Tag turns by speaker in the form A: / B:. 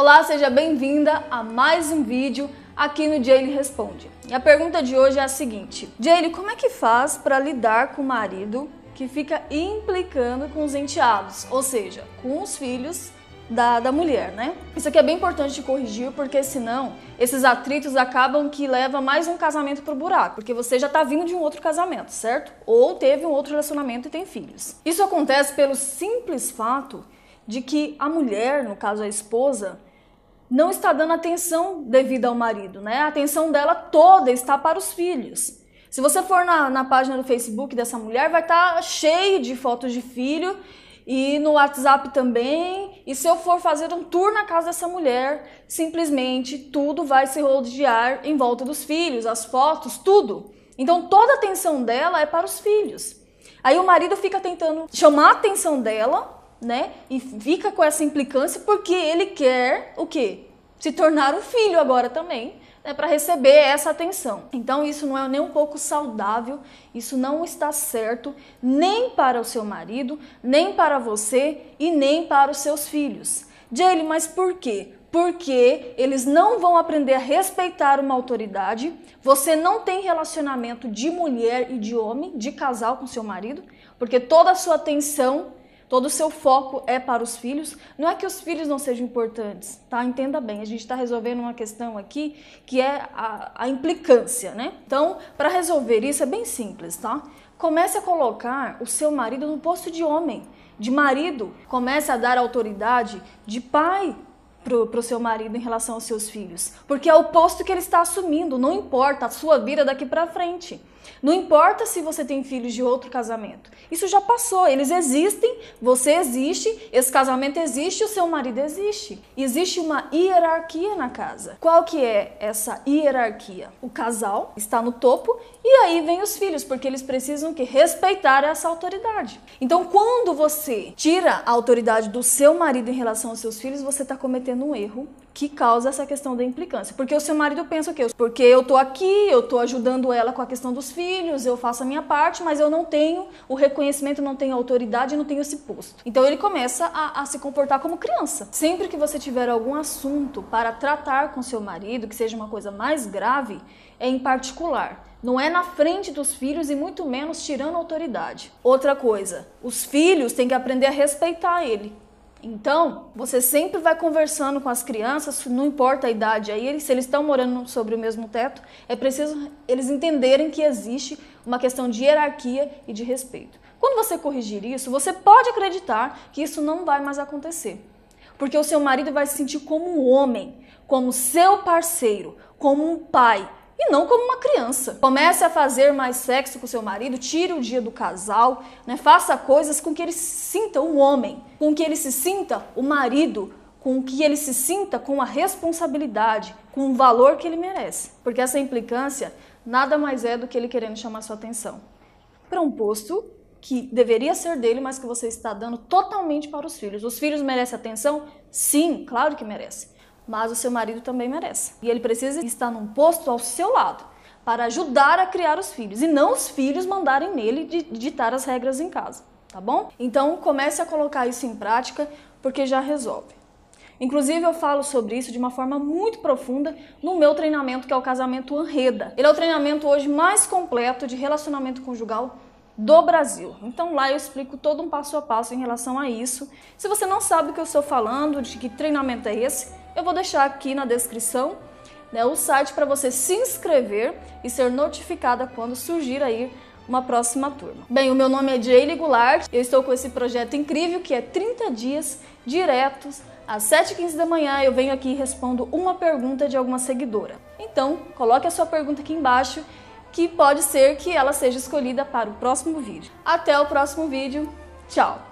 A: Olá, seja bem-vinda a mais um vídeo aqui no Jaylee Responde. E a pergunta de hoje é a seguinte: Jaylee, como é que faz para lidar com o marido que fica implicando com os enteados, ou seja, com os filhos da, da mulher, né? Isso aqui é bem importante de corrigir, porque senão esses atritos acabam que leva mais um casamento pro buraco, porque você já tá vindo de um outro casamento, certo? Ou teve um outro relacionamento e tem filhos. Isso acontece pelo simples fato de que a mulher, no caso a esposa, não está dando atenção devida ao marido, né? A atenção dela toda está para os filhos. Se você for na, na página do Facebook dessa mulher, vai estar tá cheio de fotos de filho e no WhatsApp também. E se eu for fazer um tour na casa dessa mulher, simplesmente tudo vai se rodear em volta dos filhos, as fotos, tudo. Então toda a atenção dela é para os filhos. Aí o marido fica tentando chamar a atenção dela né? E fica com essa implicância porque ele quer o quê? Se tornar um filho agora também, né, para receber essa atenção. Então isso não é nem um pouco saudável, isso não está certo nem para o seu marido, nem para você e nem para os seus filhos. Jaylee, mas por quê? Porque eles não vão aprender a respeitar uma autoridade. Você não tem relacionamento de mulher e de homem, de casal com seu marido, porque toda a sua atenção todo o seu foco é para os filhos. Não é que os filhos não sejam importantes, tá? Entenda bem, a gente está resolvendo uma questão aqui que é a, a implicância, né? Então, para resolver isso é bem simples, tá? Comece a colocar o seu marido no posto de homem, de marido. Comece a dar autoridade de pai para o seu marido em relação aos seus filhos. Porque é o posto que ele está assumindo, não importa a sua vida daqui para frente. Não importa se você tem filhos de outro casamento. Isso já passou, eles existem, você existe, esse casamento existe, o seu marido existe. Existe uma hierarquia na casa. Qual que é essa hierarquia? O casal está no topo e aí vem os filhos, porque eles precisam que respeitar essa autoridade. Então, quando você tira a autoridade do seu marido em relação aos seus filhos, você está cometendo um erro que causa essa questão da implicância. Porque o seu marido pensa o quê? Porque eu tô aqui, eu tô ajudando ela com a questão dos filhos, eu faço a minha parte, mas eu não tenho o reconhecimento, não tenho autoridade, não tenho esse posto. Então ele começa a, a se comportar como criança. Sempre que você tiver algum assunto para tratar com seu marido, que seja uma coisa mais grave, é em particular. Não é na frente dos filhos e muito menos tirando autoridade. Outra coisa, os filhos têm que aprender a respeitar ele. Então, você sempre vai conversando com as crianças, não importa a idade aí, se eles estão morando sobre o mesmo teto, é preciso eles entenderem que existe uma questão de hierarquia e de respeito. Quando você corrigir isso, você pode acreditar que isso não vai mais acontecer. Porque o seu marido vai se sentir como um homem, como seu parceiro, como um pai, e não como uma criança. Comece a fazer mais sexo com seu marido, tire o dia do casal, né? faça coisas com que ele se sinta um homem, com que ele se sinta o marido, com que ele se sinta com a responsabilidade, com o valor que ele merece. Porque essa implicância nada mais é do que ele querendo chamar sua atenção para um posto que deveria ser dele, mas que você está dando totalmente para os filhos. Os filhos merecem atenção? Sim, claro que merecem mas o seu marido também merece. E ele precisa estar num posto ao seu lado para ajudar a criar os filhos e não os filhos mandarem nele de ditar as regras em casa, tá bom? Então comece a colocar isso em prática porque já resolve. Inclusive eu falo sobre isso de uma forma muito profunda no meu treinamento que é o casamento Anreda. Ele é o treinamento hoje mais completo de relacionamento conjugal do Brasil. Então lá eu explico todo um passo a passo em relação a isso. Se você não sabe o que eu estou falando, de que treinamento é esse, eu vou deixar aqui na descrição né, o site para você se inscrever e ser notificada quando surgir aí uma próxima turma. Bem, o meu nome é Jaylee Goulart, eu estou com esse projeto incrível que é 30 dias diretos às 7h15 da manhã eu venho aqui e respondo uma pergunta de alguma seguidora. Então, coloque a sua pergunta aqui embaixo que pode ser que ela seja escolhida para o próximo vídeo. Até o próximo vídeo. Tchau!